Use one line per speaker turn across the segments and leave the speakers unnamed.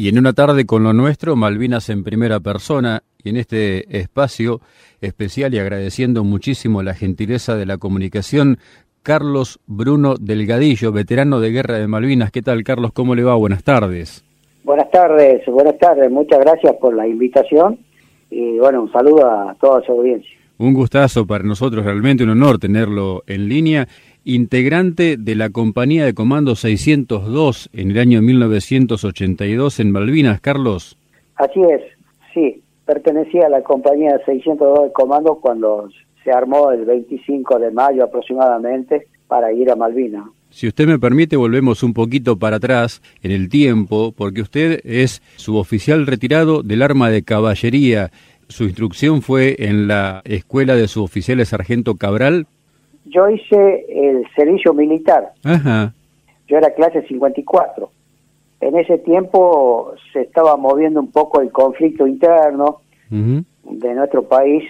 Y en una tarde con lo nuestro, Malvinas en primera persona, y en este espacio especial y agradeciendo muchísimo la gentileza de la comunicación, Carlos Bruno Delgadillo, veterano de Guerra de Malvinas. ¿Qué tal, Carlos? ¿Cómo le va? Buenas tardes.
Buenas tardes, buenas tardes. Muchas gracias por la invitación y bueno, un saludo a toda su audiencia.
Un gustazo para nosotros, realmente un honor tenerlo en línea. Integrante de la compañía de comando 602 en el año 1982 en Malvinas, Carlos.
Así es, sí. Pertenecía a la compañía 602 de comando cuando se armó el 25 de mayo aproximadamente para ir a Malvinas.
Si usted me permite, volvemos un poquito para atrás en el tiempo, porque usted es suboficial retirado del arma de caballería. Su instrucción fue en la escuela de suboficiales Sargento Cabral.
Yo hice el servicio militar.
Ajá.
Yo era clase 54. En ese tiempo se estaba moviendo un poco el conflicto interno de nuestro país,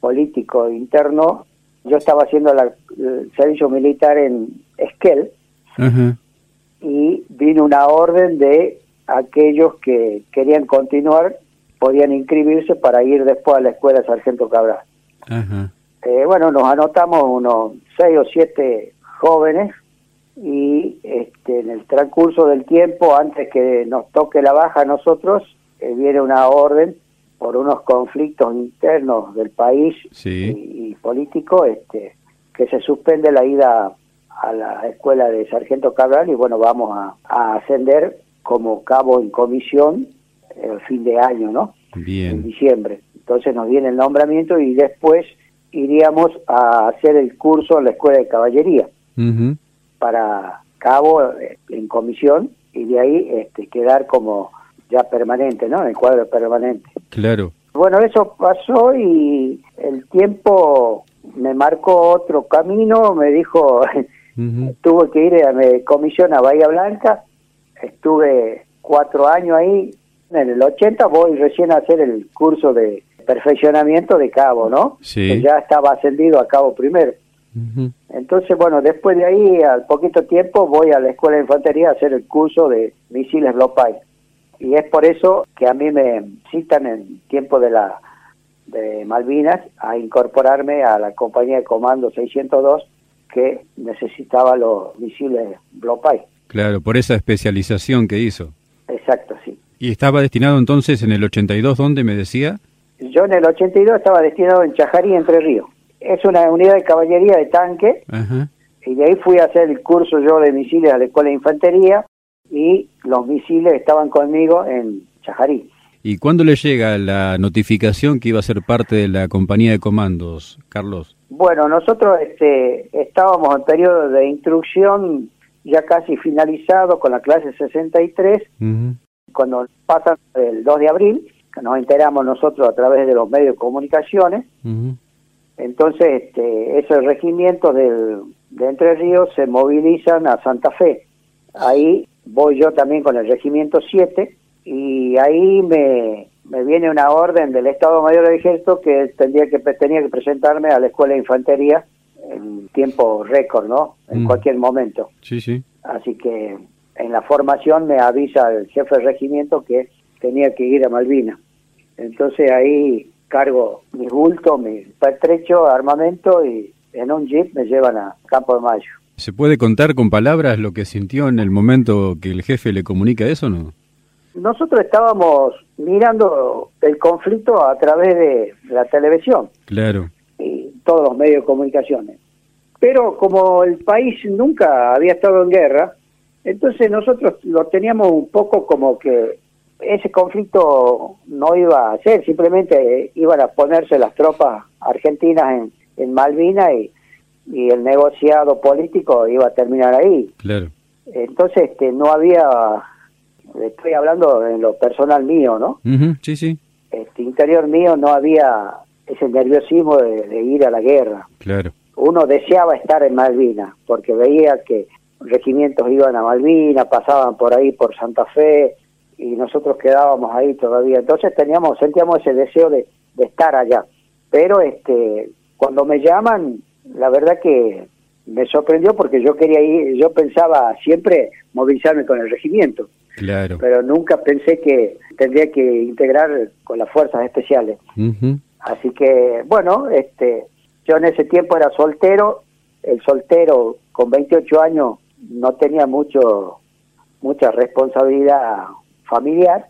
político interno. Yo estaba haciendo el servicio militar en Esquel y vino una orden de aquellos que querían continuar podían inscribirse para ir después a la escuela Sargento Cabral. Eh, bueno, nos anotamos unos seis o siete jóvenes y este, en el transcurso del tiempo, antes que nos toque la baja a nosotros, eh, viene una orden por unos conflictos internos del país y, político, este, que se suspende la ida a la escuela de Sargento Cabral y bueno, vamos a ascender como cabo en comisión el fin de año, ¿no?
Bien.
En diciembre. Entonces nos viene el nombramiento y después iríamos a hacer el curso en la escuela de caballería para cabo eh, en comisión y de ahí este, quedar como ya permanente, ¿no? En el cuadro permanente.
Claro.
Bueno, eso pasó y el tiempo me marcó otro camino, me dijo, tuve que ir a mi comisión a Bahía Blanca, estuve cuatro años ahí, en el 80 voy recién a hacer el curso de perfeccionamiento de cabo, ¿no?
Sí.
Que ya estaba ascendido a cabo primero. Entonces, bueno, después de ahí, al poquito tiempo, voy a la Escuela de Infantería a hacer el curso de misiles Blopay. Y es por eso que a mí me citan en tiempo de la de Malvinas a incorporarme a la compañía de comando 602 que necesitaba los misiles Blopay.
Claro, por esa especialización que hizo.
Exacto, sí.
¿Y estaba destinado entonces en el 82, dónde me decía?
Yo en el 82 estaba destinado en Chajarí, Entre Ríos. Es una unidad de caballería de tanque. Y de ahí fui a hacer el curso yo de misiles a la Escuela de Infantería y los misiles estaban conmigo en Chajarí.
¿Y cuándo le llega la notificación que iba a ser parte de la compañía de comandos, Carlos?
Bueno, nosotros este, estábamos en periodo de instrucción ya casi finalizado con la clase 63 cuando pasa el 2 de abril, que nos enteramos nosotros a través de los medios de comunicaciones, entonces este, esos regimientos del, de Entre Ríos se movilizan a Santa Fe. Ahí voy yo también con el regimiento 7 y ahí me, me viene una orden del Estado Mayor del Ejército que tendría que tenía que presentarme a la Escuela de Infantería en tiempo récord, ¿no? En cualquier momento.
Sí, sí.
Así que en la formación me avisa el jefe de regimiento que tenía que ir a Malvinas. Entonces ahí cargo mi bulto, mi pertrecho, armamento y en un jeep me llevan a Campo de Mayo.
¿Se puede contar con palabras lo que sintió en el momento que el jefe le comunica eso o no?
Nosotros estábamos mirando el conflicto a través de la televisión.
Claro.
Y todos los medios de comunicaciones. Pero como el país nunca había estado en guerra, entonces nosotros lo teníamos un poco como que ese conflicto no iba a ser, simplemente iban a ponerse las tropas argentinas en, en Malvinas y, y el negociado político iba a terminar ahí.
Claro.
Entonces este, no había, estoy hablando en lo personal mío, ¿no?
sí, sí.
Este interior mío no había ese nerviosismo de, de ir a la guerra.
Claro.
Uno deseaba estar en Malvinas porque veía que regimientos iban a Malvinas, pasaban por ahí por Santa Fe y nosotros quedábamos ahí todavía. Entonces teníamos, sentíamos ese deseo de, estar allá. Pero este, cuando me llaman, la verdad que me sorprendió porque yo quería ir, yo pensaba siempre movilizarme con el regimiento.
Claro.
Pero nunca pensé que tendría que integrar con las fuerzas especiales. Así que, bueno, este, yo en ese tiempo era soltero, el soltero con 28 años no tenía mucho mucha responsabilidad familiar,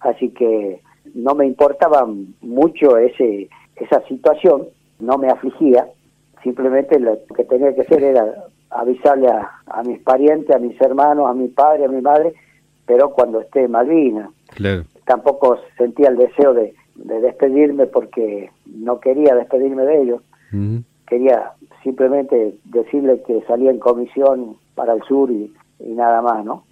así que no me importaba mucho ese esa situación, no me afligía, simplemente lo que tenía que hacer era avisarle a, mis parientes, a mis hermanos, a mi padre, a mi madre, pero cuando esté Malvina. Tampoco sentía el deseo de, despedirme porque no quería despedirme de ellos. Quería simplemente decirle que salía en comisión para el sur y, nada más, ¿no?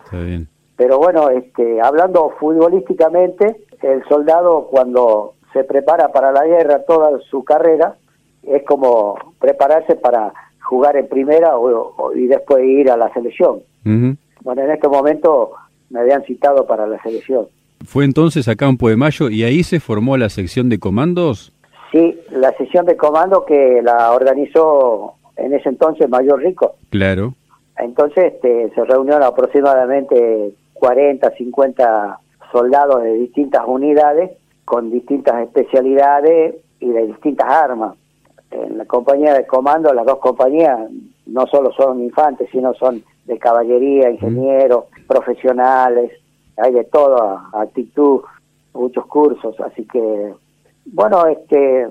Pero bueno, este, hablando futbolísticamente, el soldado cuando se prepara para la guerra toda su carrera, es como prepararse para jugar en primera o, y después ir a la selección. Bueno, en este momento me habían citado para la selección.
¿Fue entonces a Campo de Mayo y ahí se formó la sección de comandos?
Sí, la sección de comando que la organizó en ese entonces Mayor Rico.
Claro.
Entonces este, se reunieron aproximadamente 40, 50 soldados de distintas unidades con distintas especialidades y de distintas armas. En la compañía de comando, las dos compañías no solo son infantes, sino son de caballería, ingenieros, profesionales, hay de todo, actitud, muchos cursos, así que bueno, este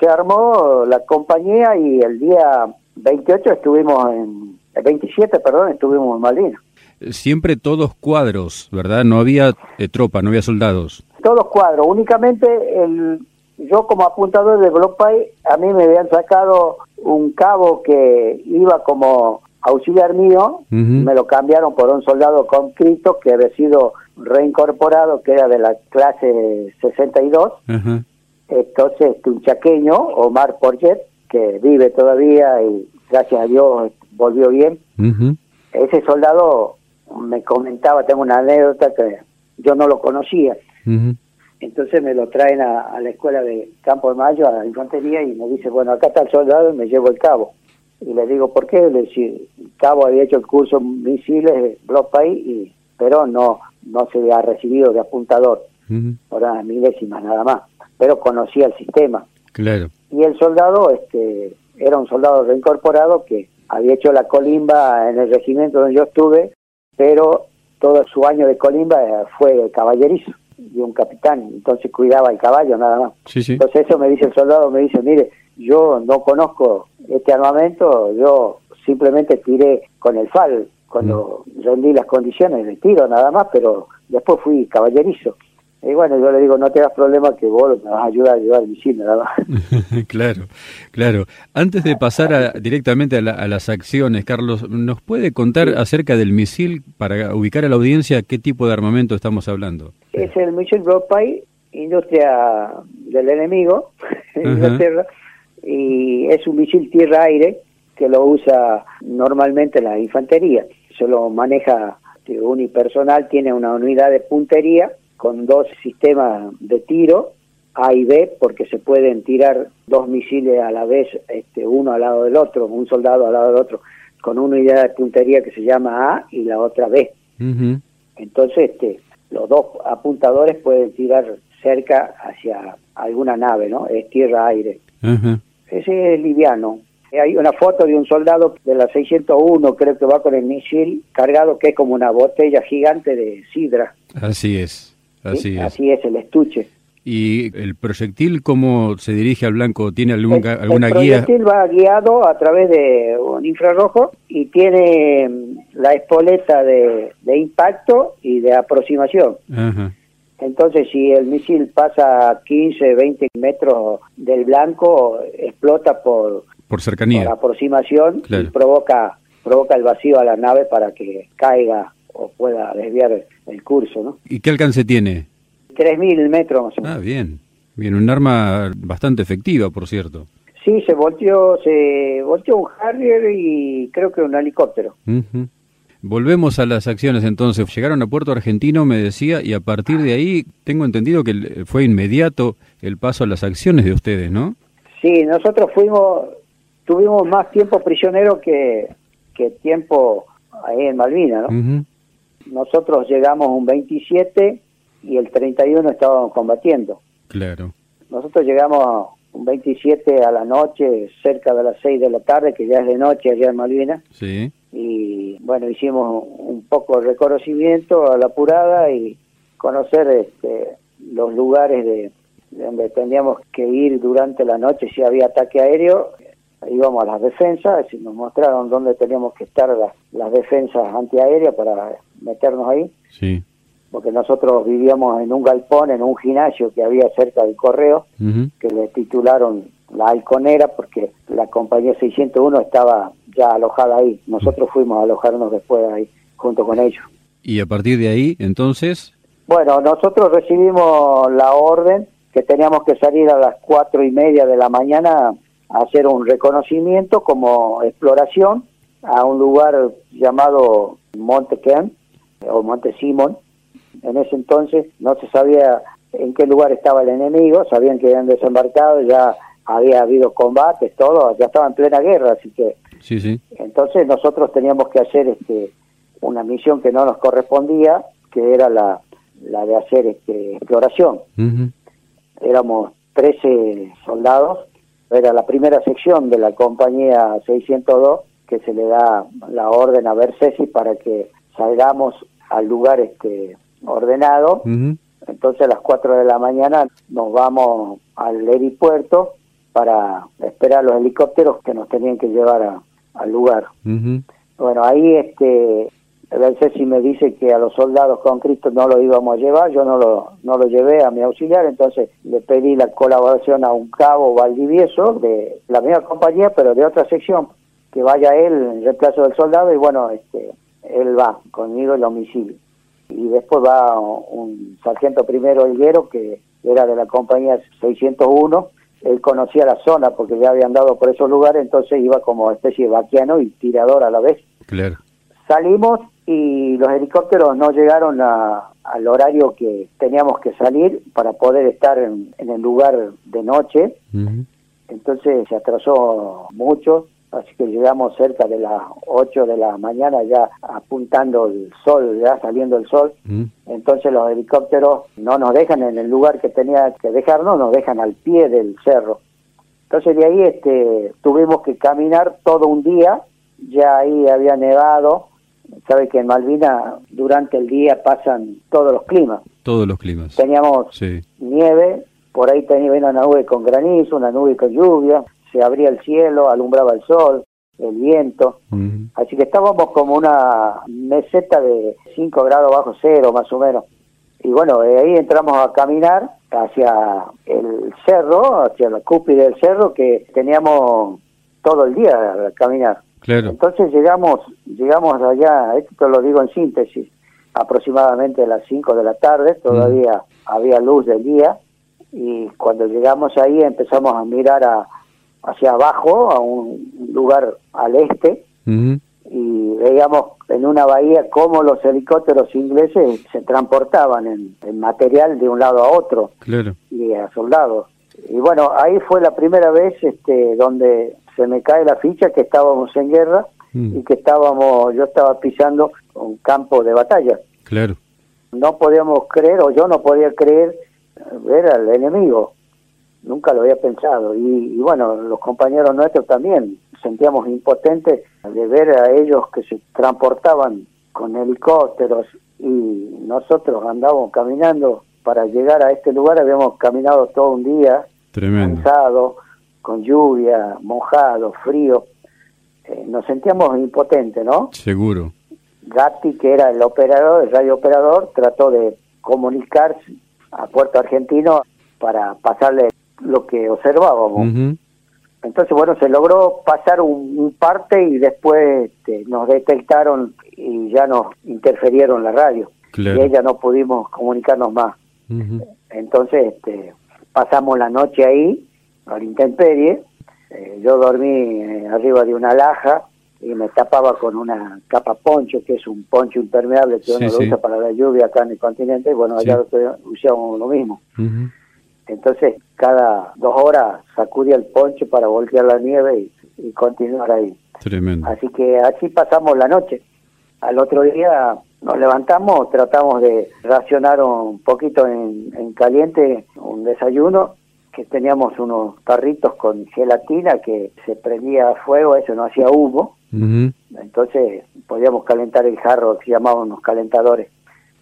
se armó la compañía y el día 28 estuvimos en el 27, perdón, estuvimos en Malvinas.
Siempre todos cuadros, ¿verdad? No había eh, tropa, no había soldados.
Todos cuadros, únicamente el yo como apuntador de Blockpay, a mí me habían sacado un cabo que iba como auxiliar mío, me lo cambiaron por un soldado conscrito que había sido reincorporado, que era de la clase 62. Entonces, un chaqueño, Omar Porget, que vive todavía y gracias a Dios volvió bien. Ese soldado me comentaba, tengo una anécdota que yo no lo conocía. Entonces me lo traen a, la escuela de Campo de Mayo, a la infantería, y me dice, bueno, acá está el soldado y me llevo el cabo. Y le digo, ¿por qué? Le el cabo había hecho el curso misiles Block Pay, y, pero no, no se ha recibido de apuntador, ahora milésimas nada más, pero conocía el sistema.
Claro.
Y el soldado este, era un soldado reincorporado que había hecho la colimba en el regimiento donde yo estuve, pero todo su año de colimba fue caballerizo y un capitán, entonces cuidaba el caballo nada más. Entonces eso me dice el soldado, me dice, mire, yo no conozco este armamento, yo simplemente tiré con el FAL cuando mm. rendí las condiciones de tiro nada más, pero después fui caballerizo. Y bueno, yo le digo, no te das problema que vos me vas a ayudar a llevar el misil, nada más.
claro, claro. Antes de pasar directamente a, las acciones, Carlos, ¿nos puede contar acerca del misil para ubicar a la audiencia qué tipo de armamento estamos hablando?
Es el misil Broadpay, industria del enemigo en Inglaterra, y es un misil tierra-aire que lo usa normalmente la infantería. Se lo maneja unipersonal, tiene una unidad de puntería con dos sistemas de tiro, A y B, porque se pueden tirar dos misiles a la vez, este, uno al lado del otro, un soldado al lado del otro, con una unidad de puntería que se llama A y la otra B. Entonces, este, los dos apuntadores pueden tirar cerca hacia alguna nave, ¿no? Es tierra-aire. Ese es liviano. Hay una foto de un soldado de la 601, creo que va con el misil cargado, que es como una botella gigante de sidra.
Así es. Así,
es. el estuche.
¿Y el proyectil cómo se dirige al blanco? ¿Tiene alguna, alguna
guía? El proyectil va guiado a través de un infrarrojo y tiene mm, la espoleta de, impacto y de aproximación. Entonces, si el misil pasa 15, 20 metros del blanco, explota por,
por cercanía.
Por aproximación y provoca, provoca el vacío a la nave para que caiga o pueda desviar el curso, ¿no?
¿Y qué alcance tiene?
3.000 metros más o
menos. Ah, bien. Bien, un arma bastante efectiva, por cierto.
Sí, se volteó, se volteó un Harrier y creo que un helicóptero.
Volvemos a las acciones entonces. Llegaron a Puerto Argentino, me decía, y a partir de ahí tengo entendido que fue inmediato el paso a las acciones de ustedes, ¿no?
Sí, nosotros fuimos, tuvimos más tiempo prisionero que, que tiempo ahí en Malvinas, ¿no? Nosotros llegamos un 27 y el 31 estábamos combatiendo.
Claro.
Nosotros llegamos un 27 a la noche, cerca de las 6 de la tarde, que ya es de noche allá en Malvinas.
Sí.
Y bueno, hicimos un poco de reconocimiento a la apurada y conocer este, los lugares de, donde teníamos que ir durante la noche si había ataque aéreo. Íbamos a las defensas y nos mostraron dónde teníamos que estar las, las defensas antiaéreas para meternos ahí.
Sí
porque nosotros vivíamos en un galpón, en un gimnasio que había cerca del correo, que le titularon la halconera porque la compañía 601 estaba ya alojada ahí. Nosotros fuimos a alojarnos después ahí, junto con ellos.
¿Y a partir de ahí, entonces?
Bueno, nosotros recibimos la orden que teníamos que salir a las cuatro y media de la mañana a hacer un reconocimiento como exploración a un lugar llamado Monte Ken o Monte Simon, en ese entonces no se sabía en qué lugar estaba el enemigo, sabían que habían desembarcado, ya había habido combates, todo, ya estaba en plena guerra, así que
sí, sí.
entonces nosotros teníamos que hacer este una misión que no nos correspondía, que era la, la de hacer este, exploración. Éramos 13 soldados, era la primera sección de la compañía 602 que se le da la orden a Bersesi para que salgamos al lugar este ordenado. Entonces a las 4 de la mañana nos vamos al aeropuerto para esperar los helicópteros que nos tenían que llevar al lugar. Bueno, ahí este si me dice que a los soldados con Cristo no lo íbamos a llevar, yo no lo, no lo llevé a mi auxiliar, entonces le pedí la colaboración a un cabo Valdivieso de la misma compañía, pero de otra sección, que vaya él en reemplazo del soldado y bueno, este él va conmigo el homicidio y después va un sargento primero Higuero que era de la compañía 601 él conocía la zona porque ya había andado por esos lugares entonces iba como especie de vaquiano y tirador a la vez.
Claro.
Salimos y los helicópteros no llegaron al horario que teníamos que salir para poder estar en, el lugar de noche. Entonces se atrasó mucho así que llegamos cerca de las 8 de la mañana ya apuntando el sol, ya saliendo el sol. Mm. Entonces los helicópteros no nos dejan en el lugar que tenía que dejarnos, nos dejan al pie del cerro. Entonces de ahí este, tuvimos que caminar todo un día, ya ahí había nevado, sabe que en Malvina durante el día pasan todos los climas.
Todos los climas.
Teníamos nieve, por ahí tenía una nube con granizo, una nube con lluvia, se abría el cielo, alumbraba el sol, el viento. Así que estábamos como una meseta de 5 grados bajo cero, más o menos. Y bueno, de ahí entramos a caminar hacia el cerro, hacia la cúpula del cerro, que teníamos todo el día a caminar.
Claro.
Entonces llegamos, llegamos allá, esto lo digo en síntesis, aproximadamente a las 5 de la tarde, todavía había luz del día, y cuando llegamos ahí empezamos a mirar a, hacia abajo, a un lugar al este, y veíamos en una bahía cómo los helicópteros ingleses se transportaban en, material de un lado a otro y a soldados. Y bueno, ahí fue la primera vez este, donde se me cae la ficha que estábamos en guerra mm. y que estábamos, yo estaba pisando un campo de batalla.
Claro.
No podíamos creer, o yo no podía creer, ver al enemigo nunca lo había pensado. Y, bueno, los compañeros nuestros también sentíamos impotentes de ver a ellos que se transportaban con helicópteros y nosotros andábamos caminando para llegar a este lugar, habíamos caminado todo un día, cansado, con lluvia, mojado, frío. Eh, nos sentíamos impotentes, ¿no?
Seguro.
Gatti, que era el operador, el radio operador, trató de comunicarse a Puerto Argentino para pasarle lo que observábamos. Entonces, bueno, se logró pasar un, parte y después este, nos detectaron y ya nos interferieron la radio. Y ella no pudimos comunicarnos más. Entonces, este, pasamos la noche ahí, al intemperie. Eh, yo dormí eh, arriba de una laja y me tapaba con una capa poncho, que es un poncho impermeable que uno lo usa para la lluvia acá en el continente. Bueno, allá usamos lo mismo. Entonces, cada dos horas sacudía el poncho para voltear la nieve y, continuar ahí.
Tremendo.
Así que así pasamos la noche. Al otro día nos levantamos, tratamos de racionar un poquito en, caliente un desayuno, que teníamos unos tarritos con gelatina que se prendía a fuego, eso no hacía humo, entonces podíamos calentar el jarro que llamaban unos calentadores,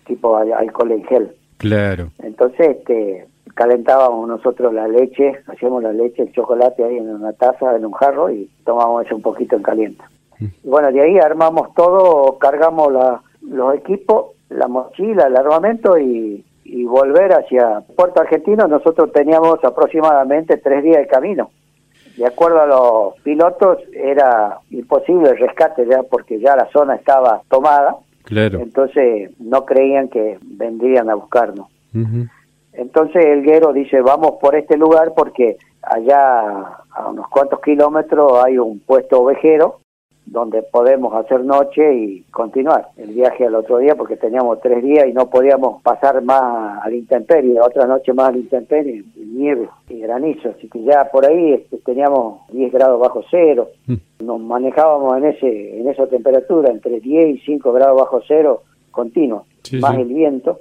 tipo alcohol en gel.
Claro.
Entonces, este, calentábamos nosotros la leche, hacíamos la leche, el chocolate ahí en una taza, en un jarro y tomábamos eso un poquito en caliente. Mm. Y bueno, de ahí armamos todo, cargamos la, los equipos, la mochila, el armamento y, y volver hacia Puerto Argentino. Nosotros teníamos aproximadamente tres días de camino. De acuerdo a los pilotos, era imposible el rescate ya porque ya la zona estaba tomada.
Claro.
Entonces no creían que vendrían a buscarnos. Entonces el guero dice, vamos por este lugar porque allá a unos cuantos kilómetros hay un puesto ovejero donde podemos hacer noche y continuar el viaje al otro día porque teníamos tres días y no podíamos pasar más al intemperie, otra noche más al intemperie, nieve y granizo, así que ya por ahí este, teníamos 10 grados bajo cero, mm. nos manejábamos en ese en esa temperatura entre 10 y 5 grados bajo cero continuo, más el viento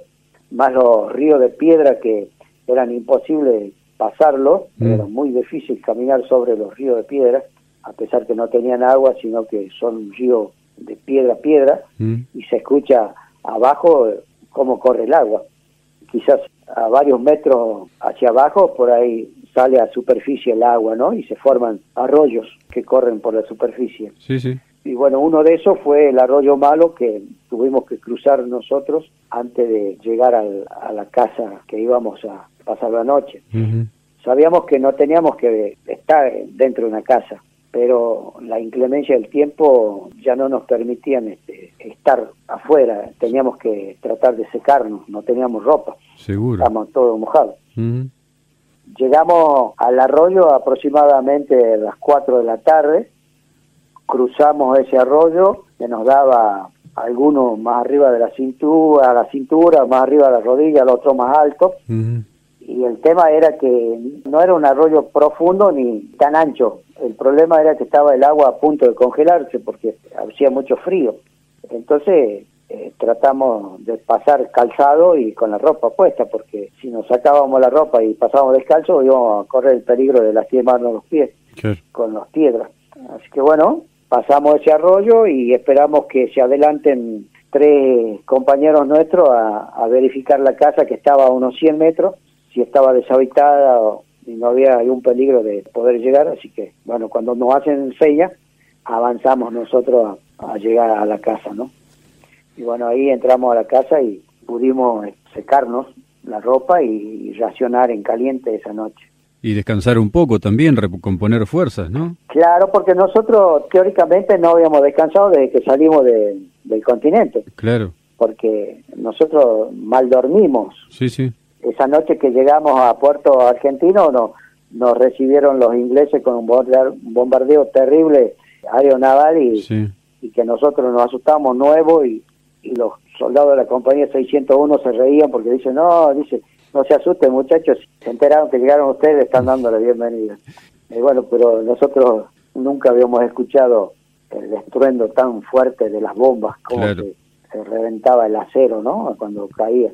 más los ríos de piedra que eran imposibles pasarlo, mm. era muy difícil caminar sobre los ríos de piedra, a pesar que no tenían agua, sino que son un río de piedra a piedra, mm. y se escucha abajo cómo corre el agua. Quizás a varios metros hacia abajo, por ahí sale a superficie el agua, ¿no? Y se forman arroyos que corren por la superficie.
Sí, sí
y bueno, uno de esos fue el arroyo malo que tuvimos que cruzar nosotros antes de llegar a la casa que íbamos a pasar la noche. Sabíamos que no teníamos que estar dentro de una casa, pero la inclemencia del tiempo ya no nos permitían este, estar afuera, teníamos que tratar de secarnos, no teníamos ropa,
Seguro.
estábamos todos mojados. Llegamos al arroyo aproximadamente a las 4 de la tarde, cruzamos ese arroyo que nos daba algunos más arriba de la cintura, la cintura, más arriba de la rodilla, el otro más alto. Y el tema era que no era un arroyo profundo ni tan ancho. El problema era que estaba el agua a punto de congelarse porque hacía mucho frío. Entonces eh, tratamos de pasar calzado y con la ropa puesta, porque si nos sacábamos la ropa y pasábamos descalzo íbamos a correr el peligro de lastimarnos los pies con las piedras. Así que bueno, pasamos ese arroyo y esperamos que se adelanten tres compañeros nuestros a, verificar la casa que estaba a unos 100 metros, si estaba deshabitada o, y no había algún peligro de poder llegar, así que bueno, cuando nos hacen señas, avanzamos nosotros a, llegar a la casa, ¿no? Y bueno, ahí entramos a la casa y pudimos secarnos la ropa y racionar en caliente esa noche.
Y descansar un poco también, recomponer fuerzas, ¿no?
Claro, porque nosotros teóricamente no habíamos descansado desde que salimos del continente.
Claro.
Porque nosotros mal dormimos.
Sí, sí.
Esa noche que llegamos a Puerto Argentino no, nos recibieron los ingleses con un bombardeo terrible aeronaval y, y que nosotros nos asustamos nuevo y, y los soldados de la compañía 601 se reían porque dicen, no, dice, no se asusten muchachos, se enteraron que llegaron ustedes, están dando la bienvenida. Y bueno, pero nosotros nunca habíamos escuchado el estruendo tan fuerte de las bombas, como se, reventaba el acero, ¿no? Cuando caía,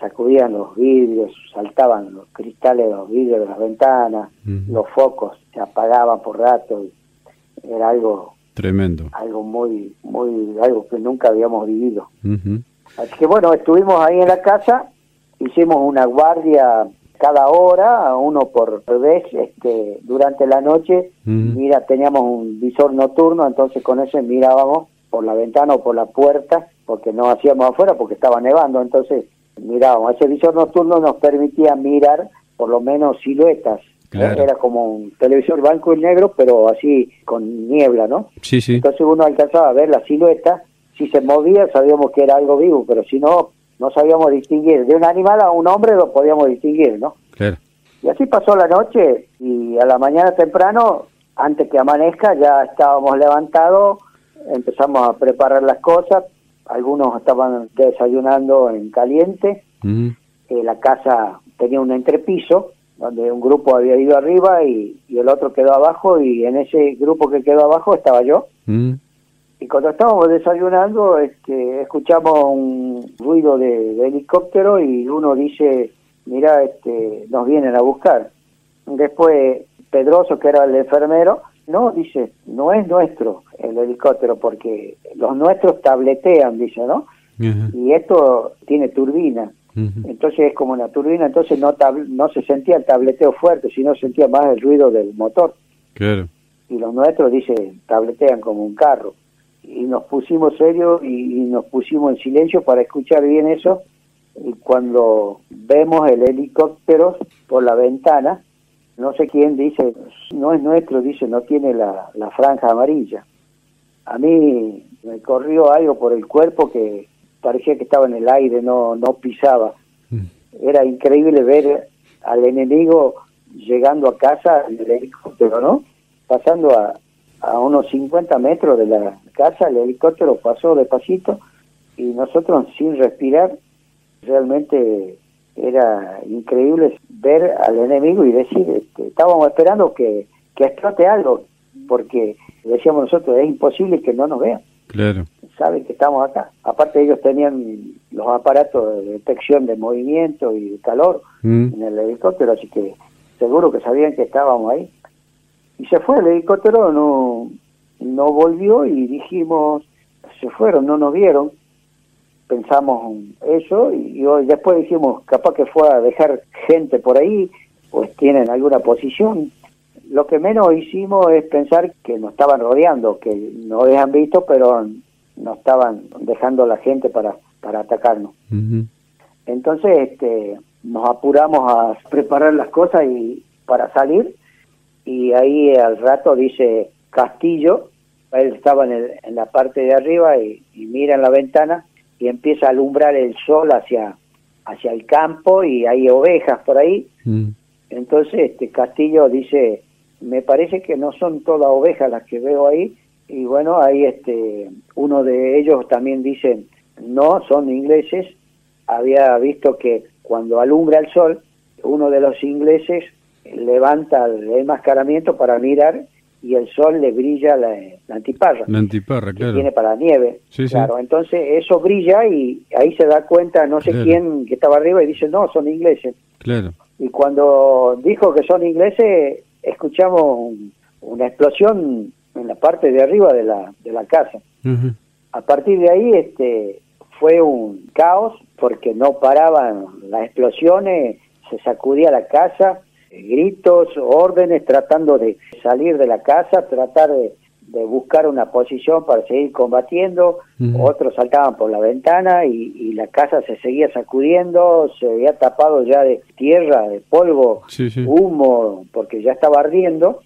sacudían los vidrios, saltaban los cristales de los vidrios de las ventanas, los focos se apagaban por rato, era algo
tremendo,
algo muy, muy, algo que nunca habíamos vivido. Así que bueno, estuvimos ahí en la casa hicimos una guardia cada hora, uno por vez, este, durante la noche, mira, teníamos un visor nocturno, entonces con ese mirábamos por la ventana o por la puerta, porque no hacíamos afuera porque estaba nevando, entonces mirábamos. Ese visor nocturno nos permitía mirar por lo menos siluetas. Era como un televisor blanco y negro, pero así con niebla, ¿no?
Sí, sí.
Entonces uno alcanzaba a ver la silueta, si se movía sabíamos que era algo vivo, pero si no, no sabíamos distinguir. De un animal a un hombre lo podíamos distinguir, ¿no?
Claro.
Y así pasó la noche y a la mañana temprano, antes que amanezca, ya estábamos levantados, empezamos a preparar las cosas, algunos estaban desayunando en caliente, eh, la casa tenía un entrepiso, donde un grupo había ido arriba y, el otro quedó abajo y en ese grupo que quedó abajo estaba yo Y cuando estábamos desayunando, este, escuchamos un ruido de, helicóptero y uno dice, mira, este, nos vienen a buscar. Después Pedroso, que era el enfermero, no, dice, no es nuestro el helicóptero porque los nuestros tabletean, dice, ¿no? Y esto tiene turbina. Entonces es como una turbina, entonces no, no se sentía el tableteo fuerte, sino sentía más el ruido del motor.
Claro.
Y los nuestros, dice, tabletean como un carro. Y nos pusimos serios y, nos pusimos en silencio para escuchar bien eso. Y cuando vemos el helicóptero por la ventana, no sé quién dice, no es nuestro, dice, no tiene la, la franja amarilla. A mí me corrió algo por el cuerpo que parecía que estaba en el aire, no, no pisaba. Mm. Era increíble ver al enemigo llegando a casa en el helicóptero, ¿no? Pasando a, a unos 50 metros de la casa, el helicóptero pasó despacito y nosotros sin respirar, realmente era increíble ver al enemigo y decir, este, estábamos esperando que, que explote algo, porque decíamos nosotros, es imposible que no nos vean.
Claro.
Saben que estamos acá. Aparte ellos tenían los aparatos de detección de movimiento y de calor mm. en el helicóptero, así que seguro que sabían que estábamos ahí. Y se fue el helicóptero, no, no volvió y dijimos, se fueron, no nos vieron. Pensamos eso y, hoy después dijimos, capaz que fue a dejar gente por ahí, pues tienen alguna posición lo que menos hicimos es pensar que nos estaban rodeando, que nos habían visto, pero no estaban dejando la gente para, para atacarnos. Entonces este, nos apuramos a preparar las cosas y para salir y ahí al rato dice Castillo, él estaba en, en la parte de arriba y, mira en la ventana y empieza a alumbrar el sol hacia, hacia el campo y hay ovejas por ahí. Entonces este Castillo dice, me parece que no son todas ovejas las que veo ahí y bueno ahí este uno de ellos también dice no son ingleses había visto que cuando alumbra el sol uno de los ingleses levanta el enmascaramiento para mirar y el sol le brilla la, antiparra.
La antiparra claro.
que tiene para nieve claro. Entonces eso brilla y ahí se da cuenta no sé quién que estaba arriba y dice no son ingleses
claro.
Y cuando dijo que son ingleses escuchamos una explosión en la parte de arriba de la, de la casa. A partir de ahí este, fue un caos porque no paraban las explosiones, se sacudía la casa, gritos, órdenes, tratando de salir de la casa, tratar de, buscar una posición para seguir combatiendo, otros saltaban por la ventana y, la casa se seguía sacudiendo, se había tapado ya de tierra, de polvo, humo, porque ya estaba ardiendo.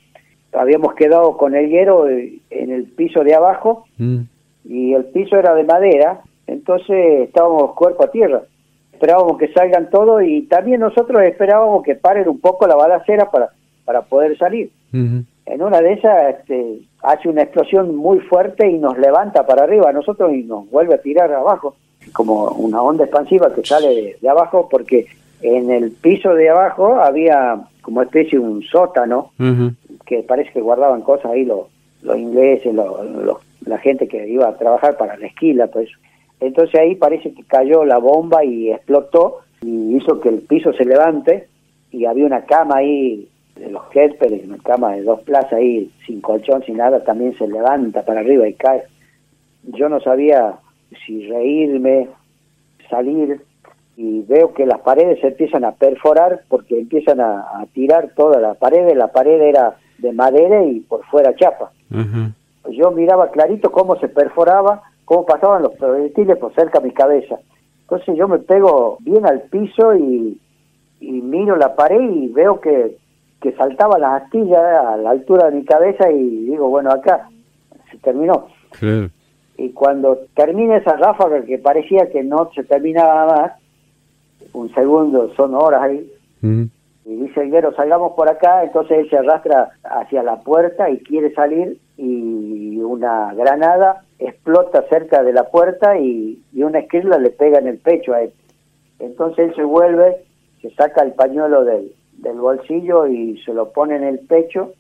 Habíamos quedado con el hierro en el piso de abajo mm. y el piso era de madera, entonces estábamos cuerpo a tierra. Esperábamos que salgan todos y también nosotros esperábamos que paren un poco la balacera para, para poder salir. En una de esas este, hace una explosión muy fuerte y nos levanta para arriba a nosotros y nos vuelve a tirar abajo, como una onda expansiva que sale de, abajo, porque en el piso de abajo había como especie de un sótano, que parece que guardaban cosas ahí los, los ingleses, la gente que iba a trabajar para la esquila, pues. Entonces ahí parece que cayó la bomba y explotó y hizo que el piso se levante y había una cama ahí de los Hesper, una cama de dos plazas ahí, sin colchón, sin nada, también se levanta para arriba y cae. Yo no sabía si reírme, salir, y veo que las paredes se empiezan a perforar porque empiezan a, tirar toda la pared, la pared era de madera y por fuera chapa. Yo miraba clarito cómo se perforaba, cómo pasaban los proyectiles por cerca de mi cabeza. Entonces yo me pego bien al piso y, y miro la pared y veo que que saltaba las astillas a la altura de mi cabeza y digo, bueno, acá se terminó. Y cuando termina esa ráfaga que parecía que no se terminaba más, un segundo, son horas ahí, y dice el guero, salgamos por acá, entonces él se arrastra hacia la puerta y quiere salir y una granada explota cerca de la puerta y, y una esquirla le pega en el pecho a él. Entonces él se vuelve, se saca el pañuelo del, del bolsillo y se lo pone en el pecho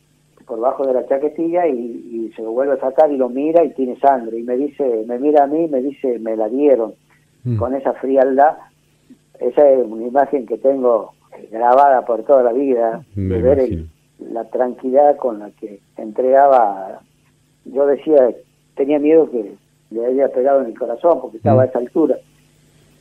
por bajo de la chaquetilla y, se lo vuelve a sacar y lo mira y tiene sangre y me dice, me mira a mí, me dice, me la dieron mm. con esa frialdad. Esa es una imagen que tengo grabada por toda la vida, de ver la tranquilidad con la que entregaba. Yo decía, tenía miedo que le haya pegado en el corazón porque estaba a mm. esa altura.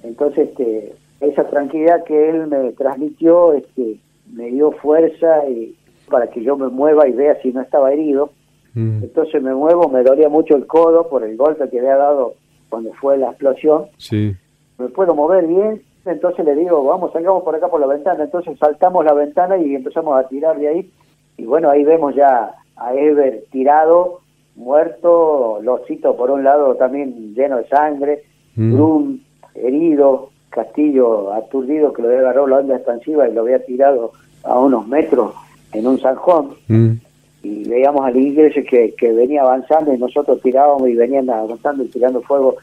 Entonces, este, esa tranquilidad que él me transmitió este, me dio fuerza y, para que yo me mueva y vea si no estaba herido. Mm. Entonces me muevo, me dolía mucho el codo por el golpe que había dado cuando fue la explosión.
Sí.
Me puedo mover bien, entonces le digo, vamos, salgamos por acá por la ventana. Entonces saltamos la ventana y empezamos a tirar de ahí. Y bueno, ahí vemos ya a Ever tirado, muerto, Losito por un lado también lleno de sangre, mm. herido, Castillo aturdido que lo había agarrado la onda expansiva y lo había tirado a unos metros en un zanjón. Mm. Y veíamos al inglés que, que venía avanzando y nosotros tirábamos y venían avanzando y tirando fuego.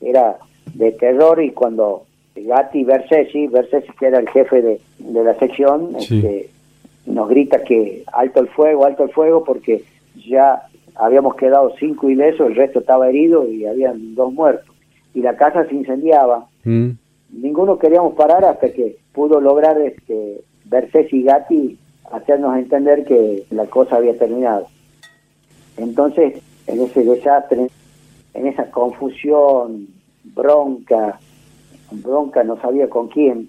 Era de terror y cuando Gatti Bersesi, Bersesi que era el jefe de, la sección, este, nos grita que alto el fuego, alto el fuego, porque ya habíamos quedado cinco ilesos, el resto estaba herido y habían dos muertos. Y la casa se incendiaba. Mm. Ninguno queríamos parar hasta que pudo lograr este Bersesi y Gatti hacernos entender que la cosa había terminado. Entonces, en ese desastre, en esa confusión, bronca, bronca no sabía con quién,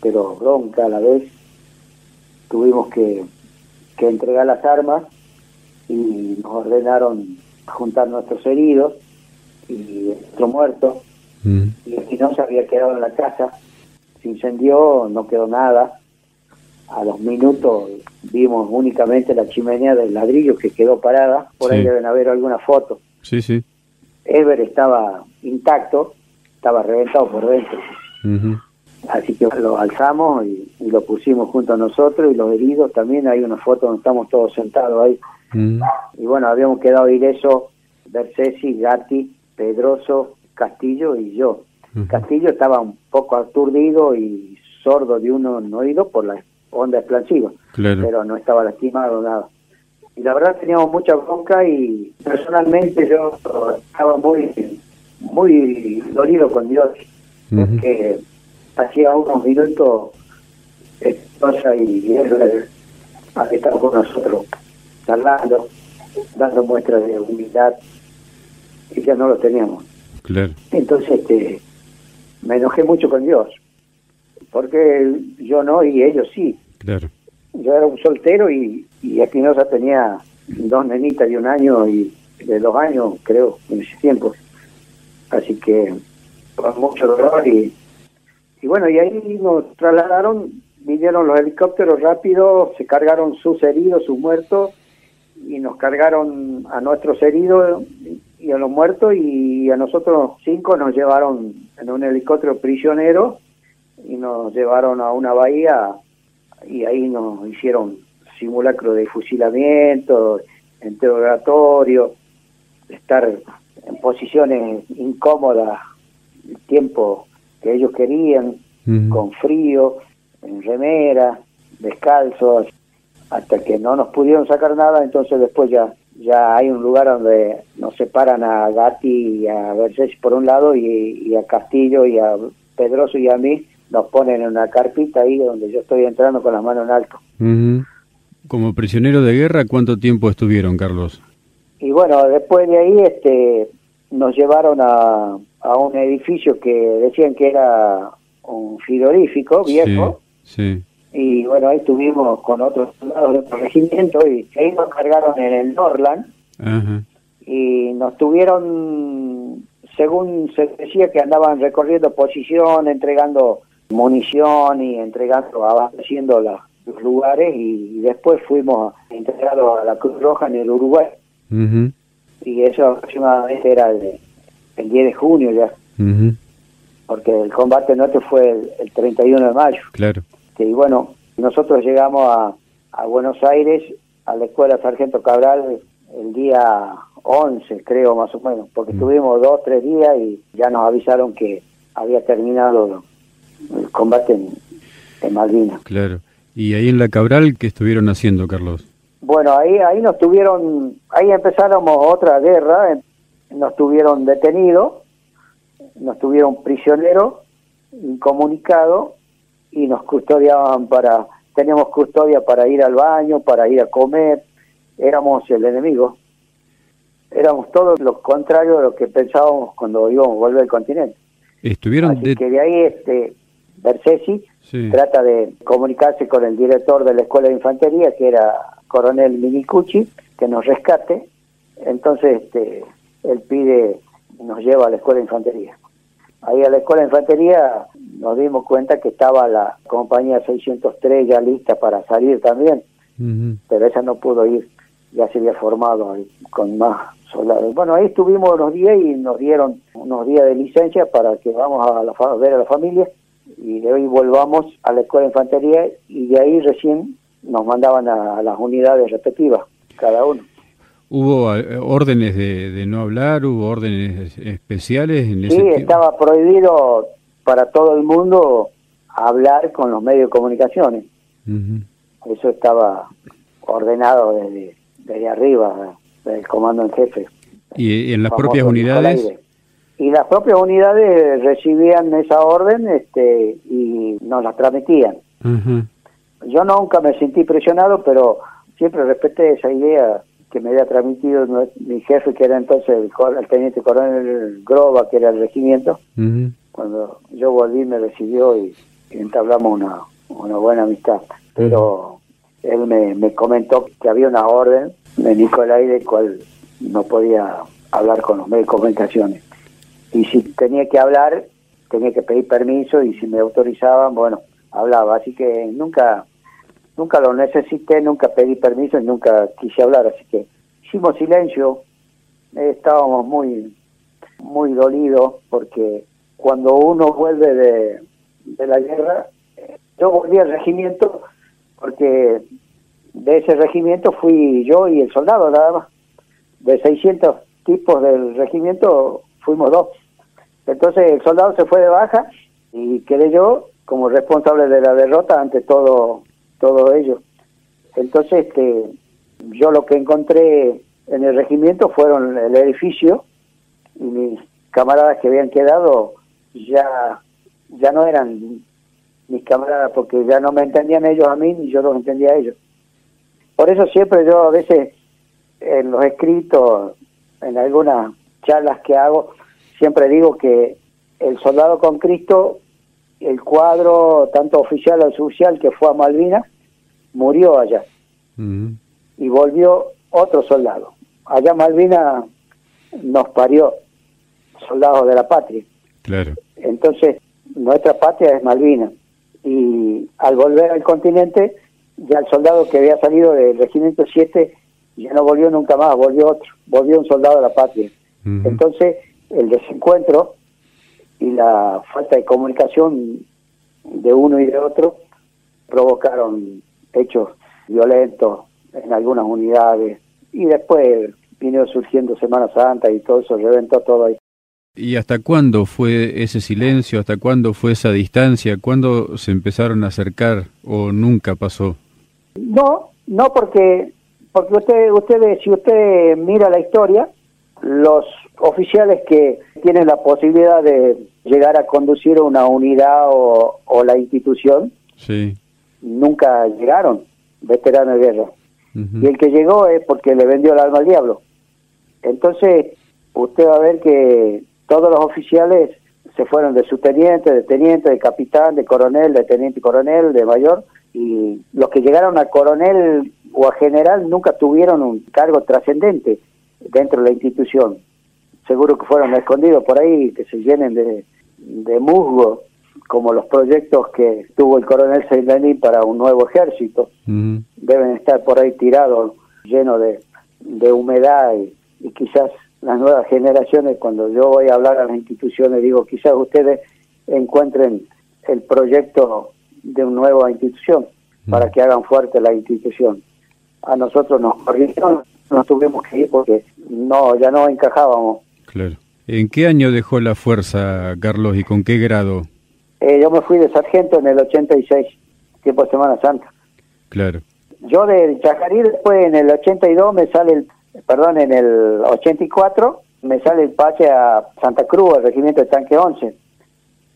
pero bronca a la vez, tuvimos que, que entregar las armas y nos ordenaron juntar nuestros heridos y nuestro muerto. Mm. Y no se había quedado en la casa, se incendió, no quedó nada. A los minutos vimos únicamente la chimenea del ladrillo que quedó parada, por ahí deben haber alguna foto.
Sí, sí.
Ever estaba intacto, estaba reventado por dentro. Así que lo alzamos y, lo pusimos junto a nosotros y los heridos también. Hay una foto donde estamos todos sentados ahí. Y bueno, habíamos quedado ileso Bersesi, Gatti, Pedroso, Castillo y yo. Castillo estaba un poco aturdido y sordo de uno en oído por la onda explosiva, pero no estaba lastimado nada. Y la verdad teníamos mucha bronca y personalmente yo estaba muy muy dolido con Dios, porque hacía unos minutos esposa y él estado con nosotros charlando, dando muestras de humildad, y ya no lo teníamos.
Claro.
Entonces este, me enojé mucho con Dios, porque yo no y ellos sí.
Claro.
Yo era un soltero y, y Espinosa tenía dos nenitas de un año y de dos años, creo, en ese tiempo. Así que con mucho dolor y, y bueno, y ahí nos trasladaron, vinieron los helicópteros rápido, se cargaron sus heridos, sus muertos y nos cargaron a nuestros heridos y a los muertos y a nosotros cinco nos llevaron en un helicóptero prisionero y nos llevaron a una bahía y ahí nos hicieron simulacro de fusilamiento, interrogatorio, estar en posiciones incómodas el tiempo que ellos querían, con frío, en remera, descalzos, hasta que no nos pudieron sacar nada, entonces después ya ya hay un lugar donde nos separan a Gatti y a Vergés por un lado y, a Castillo y a Pedroso y a mí nos ponen en una carpita ahí donde yo estoy entrando con las manos en alto.
Como prisionero de guerra, ¿cuánto tiempo estuvieron, Carlos?
Y bueno, después de ahí este, nos llevaron a, a un edificio que decían que era un frigorífico viejo.
Sí,
Y bueno, ahí estuvimos con otros soldados de otro regimiento y ahí nos cargaron en el Norland. Y nos tuvieron, según se decía, que andaban recorriendo posición, entregando munición y entregando, abasteciendo los lugares y, después fuimos integrados a la Cruz Roja en el Uruguay y eso aproximadamente era el, 10 de junio ya. Porque el combate nuestro fue el, 31 de mayo.
Claro.
Y bueno, nosotros llegamos a, a Buenos Aires, a la escuela Sargento Cabral, el día 11, creo más o menos, porque estuvimos dos, tres días y ya nos avisaron que había terminado el combate en, en Malvinas.
Claro. ¿Y ahí en la Cabral qué estuvieron haciendo, Carlos?
Bueno, ahí ahí nos tuvieron, ahí empezáramos otra guerra, nos tuvieron detenidos, nos tuvieron prisioneros, incomunicados y nos custodiaban para, teníamos custodia para ir al baño, para ir a comer, éramos el enemigo. Éramos todos lo contrario de lo que pensábamos cuando íbamos a volver al continente.
Estuvieron
Así que de ahí este Bersesi trata de comunicarse con el director de la Escuela de Infantería, que era coronel Minicucci, que nos rescate. Entonces este, él pide, nos lleva a la Escuela de Infantería. Ahí a la Escuela de Infantería nos dimos cuenta que estaba la compañía 603 ya lista para salir también, pero esa no pudo ir, ya se había formado con más soldados. Bueno, ahí estuvimos unos días y nos dieron unos días de licencia para que vamos a, ver a la familia y de hoy volvamos a la Escuela de Infantería y de ahí recién nos mandaban a las unidades respectivas, cada uno.
¿Hubo eh, órdenes de, no hablar? ¿Hubo órdenes especiales? En
sí, estaba prohibido para todo el mundo hablar con los medios de comunicaciones. Eso estaba ordenado desde, desde arriba, del comando en jefe.
¿Y en las propias unidades?
Y las propias unidades recibían esa orden este, y nos la transmitían. Yo nunca me sentí presionado, pero siempre respeté esa idea que me había transmitido mi jefe, que era entonces el, teniente coronel Groba, que era el regimiento. Cuando yo volví me recibió y, entablamos una, una buena amistad. Pero él me, me comentó que había una orden de Nicolai de cual no podía hablar con los medios de comunicaciones. Y si tenía que hablar, tenía que pedir permiso y si me autorizaban, bueno, hablaba. Así que nunca nunca lo necesité, nunca pedí permiso y nunca quise hablar, así que hicimos silencio, estábamos muy, muy dolidos porque cuando uno vuelve de, de la guerra, yo volví al regimiento porque de ese regimiento fui yo y el soldado nada más. De 600 tipos del regimiento fuimos dos. Entonces el soldado se fue de baja y quedé yo como responsable de la derrota ante todo todo ello. Entonces, este, yo lo que encontré en el regimiento fueron el edificio y mis camaradas que habían quedado ya ya no eran mis camaradas porque ya no me entendían ellos a mí ni yo los entendía a ellos. Por eso siempre yo a veces en los escritos, en algunas charlas que hago, siempre digo que el soldado con Cristo el cuadro, tanto oficial o social, que fue a Malvinas, murió allá. Y volvió otro soldado. Allá Malvinas nos parió soldados de la patria.
Claro.
Entonces, nuestra patria es Malvinas. Y al volver al continente, ya el soldado que había salido del Regimiento 7 ya no volvió nunca más, volvió otro, volvió un soldado de la patria. Entonces, el desencuentro y la falta de comunicación de uno y de otro provocaron hechos violentos en algunas unidades y después vino surgiendo Semana Santa y todo eso reventó todo ahí.
¿Y hasta cuándo fue ese silencio? ¿Hasta cuándo fue esa distancia? ¿Cuándo se empezaron a acercar o nunca pasó?
No, no porque porque usted ustedes si usted mira la historia, los oficiales que tienen la posibilidad de llegar a conducir una unidad o, la institución nunca llegaron, veteranos de guerra. Y el que llegó es porque le vendió el alma al diablo. Entonces, usted va a ver que todos los oficiales se fueron de subteniente, de teniente, de capitán, de coronel, de teniente coronel, de mayor, y los que llegaron a coronel o a general nunca tuvieron un cargo trascendente dentro de la institución seguro que fueron escondidos por ahí, que se llenen de, de musgo, como los proyectos que tuvo el coronel Seilenín para un nuevo ejército. Deben estar por ahí tirados, llenos de, de humedad y, quizás las nuevas generaciones, cuando yo voy a hablar a las instituciones, digo, quizás ustedes encuentren el proyecto de una nueva institución para que hagan fuerte la institución. A nosotros nos corrieron, nos tuvimos que ir porque no, ya no encajábamos
Claro. ¿En qué año dejó la fuerza, Carlos, y con qué grado?
Eh, yo me fui de sargento en el 86, tiempo de Semana Santa.
Claro.
Yo de Chajarí después en el 82 me sale, el, perdón, en el 84 me sale el pase a Santa Cruz, al regimiento de Tanque 11.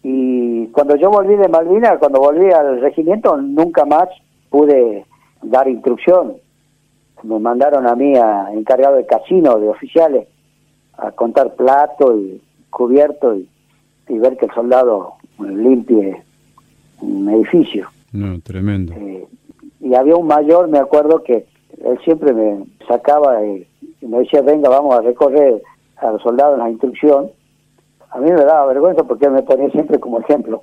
Y cuando yo volví de Malvinas, cuando volví al regimiento, nunca más pude dar instrucción. Me mandaron a mí a encargado de casino, de oficiales, a contar plato y cubierto y, ver que el soldado limpie un edificio.
No, tremendo.
Eh, y había un mayor, me acuerdo que él siempre me sacaba y, me decía, venga, vamos a recorrer a los soldados la instrucción. A mí me daba vergüenza porque él me ponía siempre como ejemplo.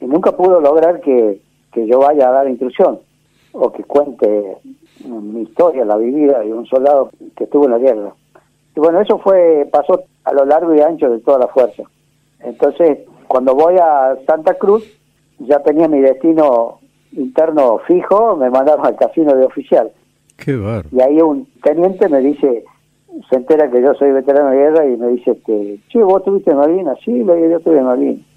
Y nunca pudo lograr que, que yo vaya a dar instrucción o que cuente mi historia, la vivida de un soldado que estuvo en la guerra. Y bueno, eso fue pasó a lo largo y ancho de toda la fuerza. Entonces, cuando voy a Santa Cruz, ya tenía mi destino interno fijo, me mandaron al casino de oficial.
Qué bar.
Y ahí un teniente me dice, se entera que yo soy veterano de guerra y me dice, que, che, vos tuviste en Malvinas, sí, yo estuve en Malvinas.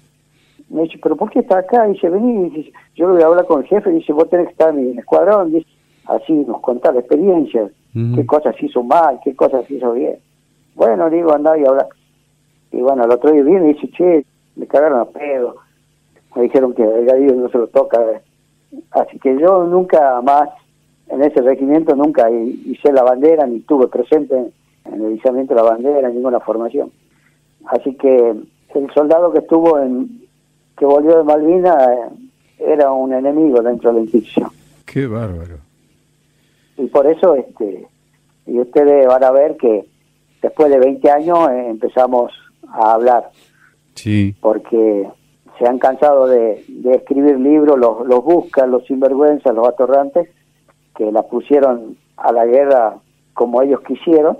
Me dice, pero ¿por qué está acá? Y dice, vení, dice, yo le voy a hablar con el jefe, dice, vos tenés que estar en mi escuadrón, dice, así nos contá la experiencia, qué cosas hizo mal, qué cosas hizo bien. Bueno, digo, andá y habla. Y bueno, el otro día viene y dice, che, me cagaron a pedo. Me dijeron que el gadillo no se lo toca. Así que yo nunca más, en ese regimiento, nunca hice la bandera, ni estuve presente en el izamiento de la bandera, en ninguna formación. Así que el soldado que estuvo en, que volvió de Malvinas, eh, era un enemigo dentro de la institución.
Qué bárbaro.
Y por eso, este, y ustedes van a ver que después de 20 años eh, empezamos a hablar.
Sí.
Porque se han cansado de, escribir libros, los, los buscan, los sinvergüenzas, los atorrantes, que la pusieron a la guerra como ellos quisieron.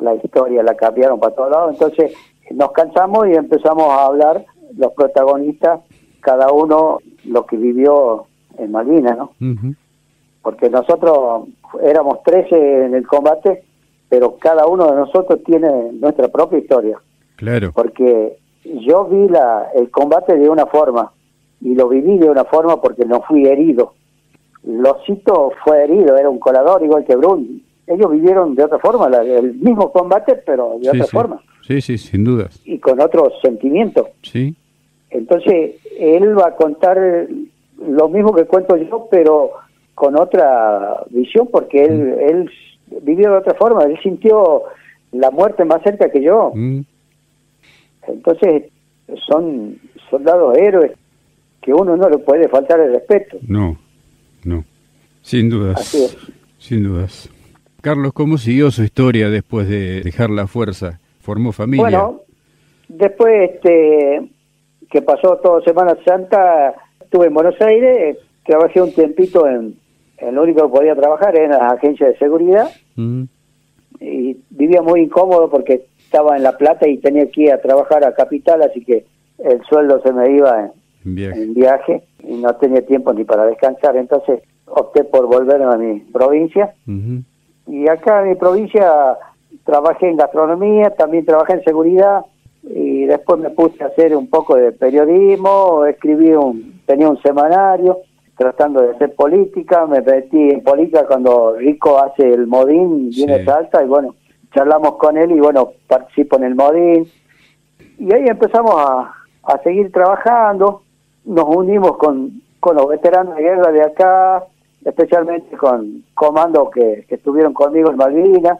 La historia la cambiaron para todos lados. Entonces nos cansamos y empezamos a hablar los protagonistas, cada uno lo que vivió en Malvinas, ¿no? Porque nosotros éramos 13 en el combate pero cada uno de nosotros tiene nuestra propia historia.
Claro.
Porque yo vi la, el combate de una forma y lo viví de una forma porque no fui herido. Losito fue herido, era un colador igual que Brun. Ellos vivieron de otra forma, el mismo combate, pero de otra forma.
Sí, sí, sin dudas.
Y con otro sentimiento.
Sí.
Entonces, él va a contar lo mismo que cuento yo, pero con otra visión, porque él, mm. él vivió de otra forma, él sintió la muerte más cerca que yo. Mm. Entonces, son soldados héroes que uno no le puede faltar el respeto.
No, no, sin dudas. Sin dudas. Carlos, ¿cómo siguió su historia después de dejar la fuerza? ¿Formó familia?
Bueno, después este, que pasó toda Semana Santa, estuve en Buenos Aires, trabajé un tiempito en, el único que podía trabajar era en las agencias de seguridad mm. y vivía muy incómodo porque estaba en La Plata y tenía que ir a trabajar a Capital, así que el sueldo se me iba en, viaje. y no tenía tiempo ni para descansar, entonces opté por volver a mi provincia y acá en mi provincia trabajé en gastronomía, también trabajé en seguridad y después me puse a hacer un poco de periodismo, escribí un, tenía un semanario tratando de hacer política, me metí en política cuando Rico hace el modín, viene Salta y bueno, charlamos con él y bueno, participo en el modín. Y ahí empezamos a, a seguir trabajando, nos unimos con, con los veteranos de guerra de acá, especialmente con comandos que, estuvieron conmigo en Malvinas,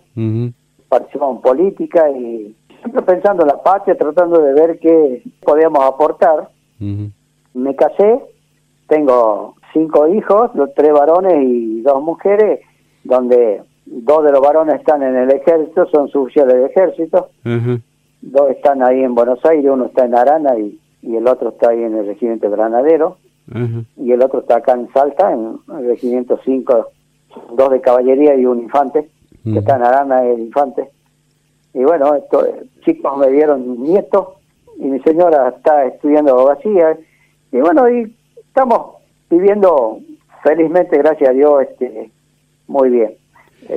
participamos en política y siempre pensando en la patria, tratando de ver qué podíamos aportar. Me casé, tengo cinco hijos, los tres varones y dos mujeres, donde dos de los varones están en el ejército, son suboficiales del ejército, dos están ahí en Buenos Aires, uno está en Arana y, el otro está ahí en el regimiento granadero, y el otro está acá en Salta, en el regimiento 5, dos de caballería y un infante, que está en Arana el infante. Y bueno, estos chicos me dieron nietos y mi señora está estudiando abogacía. Y bueno, y estamos viviendo felizmente, gracias a Dios, este, muy bien,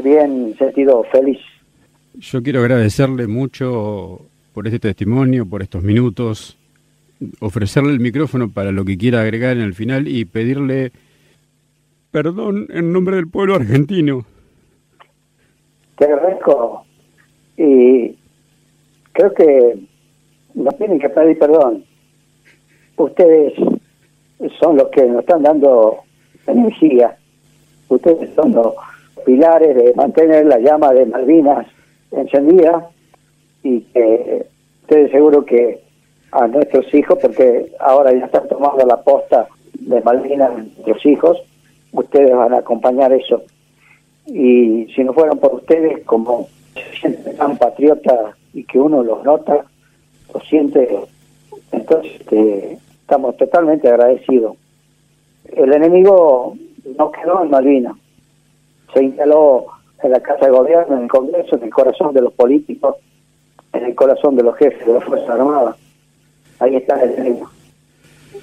bien sentido feliz.
Yo quiero agradecerle mucho por este testimonio, por estos minutos, ofrecerle el micrófono para lo que quiera agregar en el final y pedirle
perdón en nombre del pueblo argentino.
Te agradezco y creo que no tienen que pedir perdón. Ustedes son los que nos están dando energía. Ustedes son los pilares de mantener la llama de Malvinas encendida y que ustedes seguro que a nuestros hijos, porque ahora ya están tomando la posta de Malvinas nuestros hijos, ustedes van a acompañar eso. Y si no fueran por ustedes, como se sienten tan patriotas y que uno los nota, lo siente, entonces este, estamos totalmente agradecidos. El enemigo no quedó en Malvinas, se instaló en la Casa de Gobierno, en el Congreso, en el corazón de los políticos, en el corazón de los jefes de las Fuerzas Armadas. Ahí está el enemigo.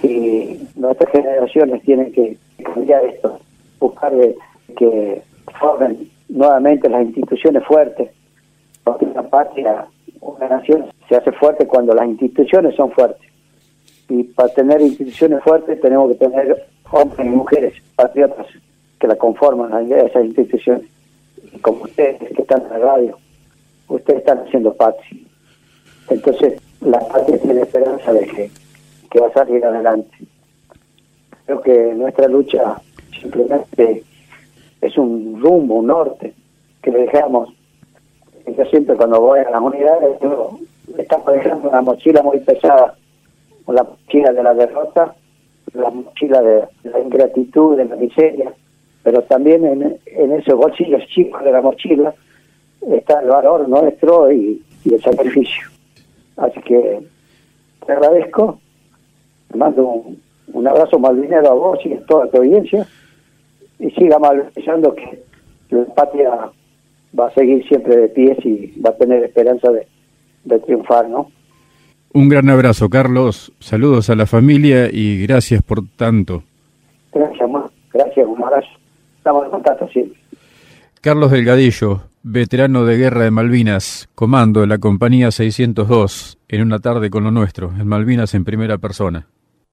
Y nuestras generaciones tienen que cambiar esto, buscar que formen nuevamente las instituciones fuertes, porque una patria, una nación se hace fuerte cuando las instituciones son fuertes. Y para tener instituciones fuertes tenemos que tener hombres y mujeres patriotas que la conforman a esas instituciones. Y como ustedes que están en la radio, ustedes están haciendo patria. Entonces, la patria tiene esperanza de que, que va a salir adelante. Creo que nuestra lucha simplemente es un rumbo, un norte que le dejamos. Yo siempre cuando voy a las unidades, yo, estamos dejando una mochila muy pesada, la mochila de la derrota, la mochila de la ingratitud, de la miseria, pero también en, en esos bolsillos chicos de la mochila está el valor nuestro y, el sacrificio. Así que te agradezco, te mando un, un abrazo malvinero a vos y a toda tu audiencia y siga pensando que la patria va a seguir siempre de pies y va a tener esperanza de, triunfar, ¿no?
Un gran abrazo, Carlos. Saludos a la familia y gracias por tanto.
Gracias, gracias, un abrazo. Estamos en contacto siempre.
Carlos Delgadillo, veterano de guerra de Malvinas, comando de la compañía 602, en una tarde con lo nuestro, en Malvinas en primera persona.